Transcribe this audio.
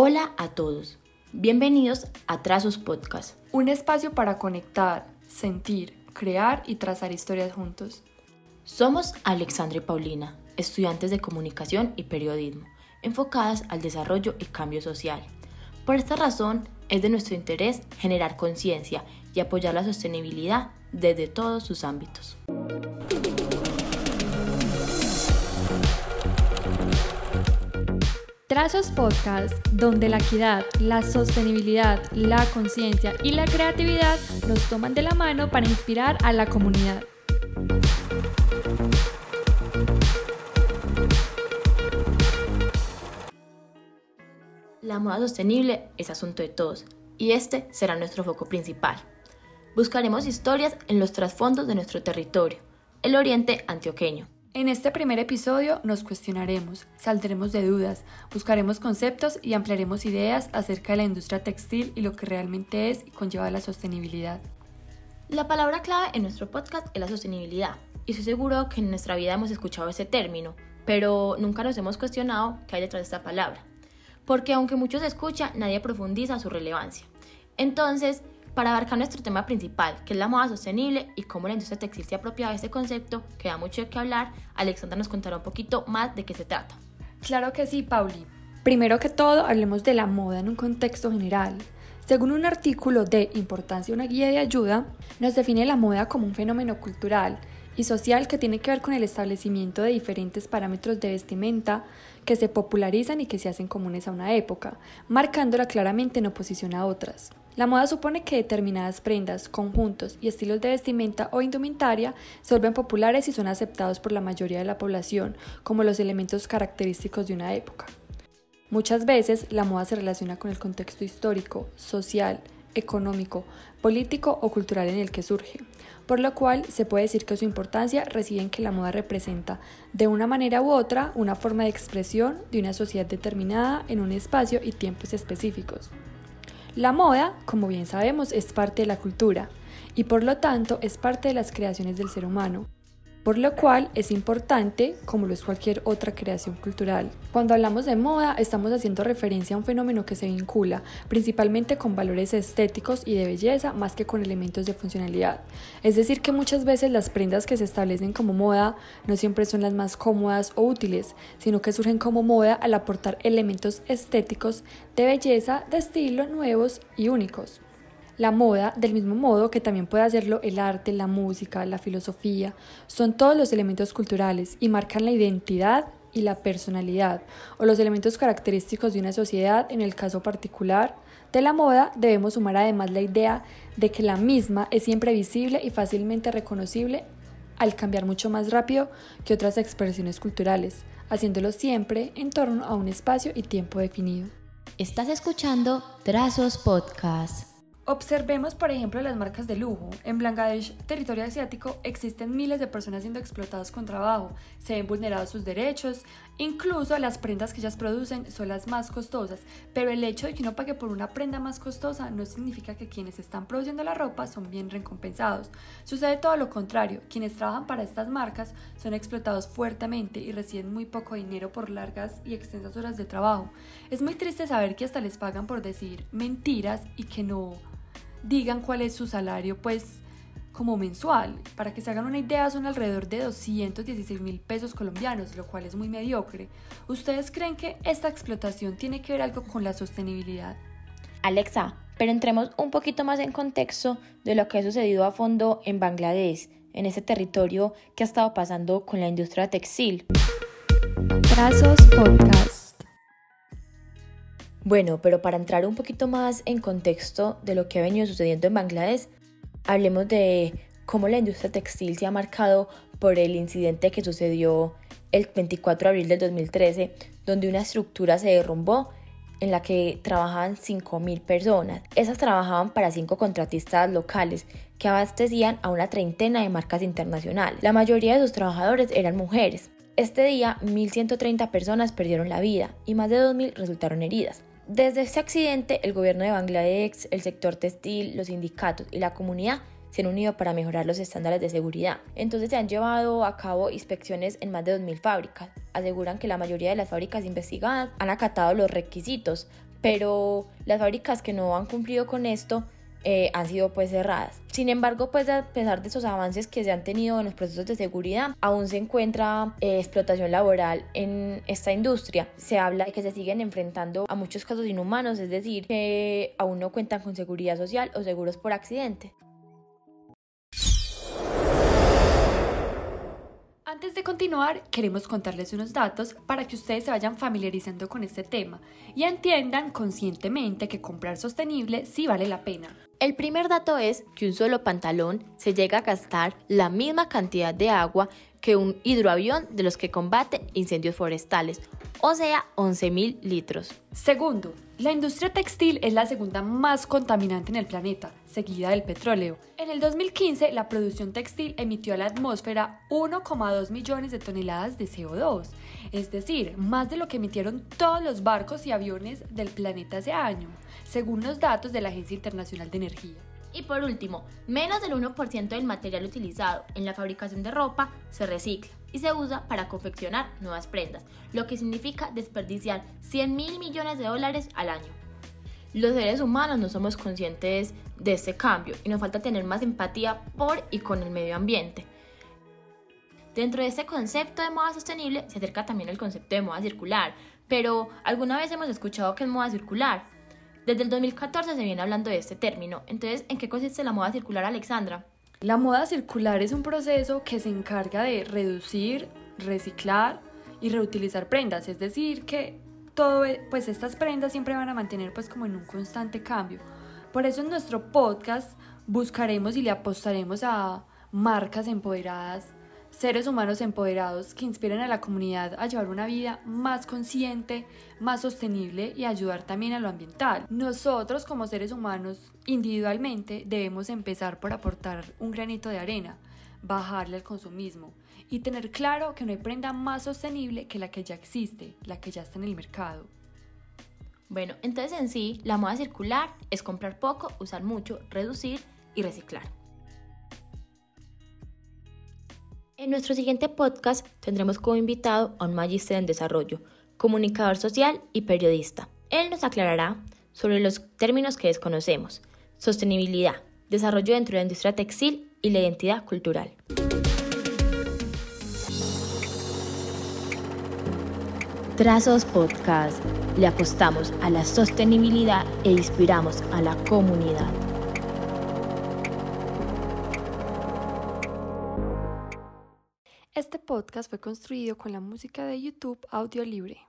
Hola a todos, bienvenidos a Trazos Podcast. Un espacio para conectar, sentir, crear y trazar historias juntos. Somos Alexandra y Paulina, estudiantes de comunicación y periodismo, enfocadas al desarrollo y cambio social. Por esta razón, es de nuestro interés generar conciencia y apoyar la sostenibilidad desde todos sus ámbitos. Trazos Podcast, donde la equidad, la sostenibilidad, la conciencia y la creatividad nos toman de la mano para inspirar a la comunidad. La moda sostenible es asunto de todos y este será nuestro foco principal. Buscaremos historias en los trasfondos de nuestro territorio, el oriente antioqueño. En este primer episodio nos cuestionaremos, saldremos de dudas, buscaremos conceptos y ampliaremos ideas acerca de la industria textil y lo que realmente es y conlleva la sostenibilidad. La palabra clave en nuestro podcast es la sostenibilidad y estoy seguro que en nuestra vida hemos escuchado ese término, pero nunca nos hemos cuestionado qué hay detrás de esta palabra, porque aunque muchos escuchan, nadie profundiza su relevancia. Entonces, para abarcar nuestro tema principal, que es la moda sostenible y cómo la industria textil se ha apropiado de este concepto, que da mucho de qué hablar, Alexandra nos contará un poquito más de qué se trata. Claro que sí, Pauli. Primero que todo, hablemos de la moda en un contexto general. Según un artículo de Importancia, una guía de ayuda, nos define la moda como un fenómeno cultural y social que tiene que ver con el establecimiento de diferentes parámetros de vestimenta que se popularizan y que se hacen comunes a una época, marcándola claramente en oposición a otras. La moda supone que determinadas prendas, conjuntos y estilos de vestimenta o indumentaria se vuelven populares y son aceptados por la mayoría de la población como los elementos característicos de una época. Muchas veces la moda se relaciona con el contexto histórico, social, económico, político o cultural en el que surge, por lo cual se puede decir que su importancia reside en que la moda representa de una manera u otra una forma de expresión de una sociedad determinada en un espacio y tiempos específicos. La moda, como bien sabemos, es parte de la cultura y por lo tanto es parte de las creaciones del ser humano por lo cual es importante como lo es cualquier otra creación cultural. Cuando hablamos de moda estamos haciendo referencia a un fenómeno que se vincula principalmente con valores estéticos y de belleza más que con elementos de funcionalidad. Es decir, que muchas veces las prendas que se establecen como moda no siempre son las más cómodas o útiles, sino que surgen como moda al aportar elementos estéticos de belleza, de estilo nuevos y únicos. La moda, del mismo modo que también puede hacerlo el arte, la música, la filosofía, son todos los elementos culturales y marcan la identidad y la personalidad o los elementos característicos de una sociedad. En el caso particular de la moda debemos sumar además la idea de que la misma es siempre visible y fácilmente reconocible al cambiar mucho más rápido que otras expresiones culturales, haciéndolo siempre en torno a un espacio y tiempo definido. Estás escuchando Trazos Podcast. Observemos, por ejemplo, las marcas de lujo. En Bangladesh, territorio asiático, existen miles de personas siendo explotadas con trabajo, se ven vulnerados sus derechos, incluso las prendas que ellas producen son las más costosas, pero el hecho de que uno pague por una prenda más costosa no significa que quienes están produciendo la ropa son bien recompensados. Sucede todo lo contrario, quienes trabajan para estas marcas son explotados fuertemente y reciben muy poco dinero por largas y extensas horas de trabajo. Es muy triste saber que hasta les pagan por decir mentiras y que no digan cuál es su salario, pues como mensual. Para que se hagan una idea, son alrededor de 216 mil pesos colombianos, lo cual es muy mediocre. ¿Ustedes creen que esta explotación tiene que ver algo con la sostenibilidad? Alexa, pero entremos un poquito más en contexto de lo que ha sucedido a fondo en Bangladesh, en ese territorio que ha estado pasando con la industria textil. Trazos Podcast. Bueno, pero para entrar un poquito más en contexto de lo que ha venido sucediendo en Bangladesh, hablemos de cómo la industria textil se ha marcado por el incidente que sucedió el 24 de abril del 2013, donde una estructura se derrumbó en la que trabajaban 5.000 personas. Esas trabajaban para cinco contratistas locales que abastecían a una treintena de marcas internacionales. La mayoría de sus trabajadores eran mujeres. Este día, 1.130 personas perdieron la vida y más de 2.000 resultaron heridas. Desde ese accidente, el gobierno de Bangladesh, el sector textil, los sindicatos y la comunidad se han unido para mejorar los estándares de seguridad. Entonces se han llevado a cabo inspecciones en más de 2.000 fábricas. Aseguran que la mayoría de las fábricas investigadas han acatado los requisitos pero las fábricas que no han cumplido con esto eh, han sido pues cerradas. Sin embargo, pues a pesar de esos avances que se han tenido en los procesos de seguridad, aún se encuentra eh, explotación laboral en esta industria. Se habla de que se siguen enfrentando a muchos casos inhumanos, es decir, que aún no cuentan con seguridad social o seguros por accidente. Antes de continuar, queremos contarles unos datos para que ustedes se vayan familiarizando con este tema y entiendan conscientemente que comprar sostenible sí vale la pena. El primer dato es que un solo pantalón se llega a gastar la misma cantidad de agua que un hidroavión de los que combate incendios forestales, o sea, 11.000 litros. Segundo, la industria textil es la segunda más contaminante en el planeta, seguida del petróleo. En el 2015, la producción textil emitió a la atmósfera 1,2 millones de toneladas de CO2, es decir, más de lo que emitieron todos los barcos y aviones del planeta ese año, según los datos de la Agencia Internacional de Energía. Y por último, menos del 1% del material utilizado en la fabricación de ropa se recicla y se usa para confeccionar nuevas prendas, lo que significa desperdiciar 100 mil millones de dólares al año. Los seres humanos no somos conscientes de este cambio y nos falta tener más empatía por y con el medio ambiente. Dentro de este concepto de moda sostenible se acerca también el concepto de moda circular, pero ¿alguna vez hemos escuchado que es moda circular? Desde el 2014 se viene hablando de este término, entonces ¿en qué consiste la moda circular, Alexandra? La moda circular es un proceso que se encarga de reducir, reciclar y reutilizar prendas, es decir, que todo, pues estas prendas siempre van a mantener pues como en un constante cambio. Por eso en nuestro podcast buscaremos y le apostaremos a marcas empoderadas seres humanos empoderados que inspiren a la comunidad a llevar una vida más consciente, más sostenible y ayudar también a lo ambiental. Nosotros como seres humanos individualmente debemos empezar por aportar un granito de arena, bajarle al consumismo y tener claro que no hay prenda más sostenible que la que ya existe, la que ya está en el mercado. Bueno, entonces en sí, la moda circular es comprar poco, usar mucho, reducir y reciclar. En nuestro siguiente podcast tendremos como invitado a un magíster en desarrollo, comunicador social y periodista. Él nos aclarará sobre los términos que desconocemos, sostenibilidad, desarrollo dentro de la industria textil y la identidad cultural. Trazos Podcast. Le apostamos a la sostenibilidad e inspiramos a la comunidad. Podcast fue construido con la música de YouTube Audio Libre.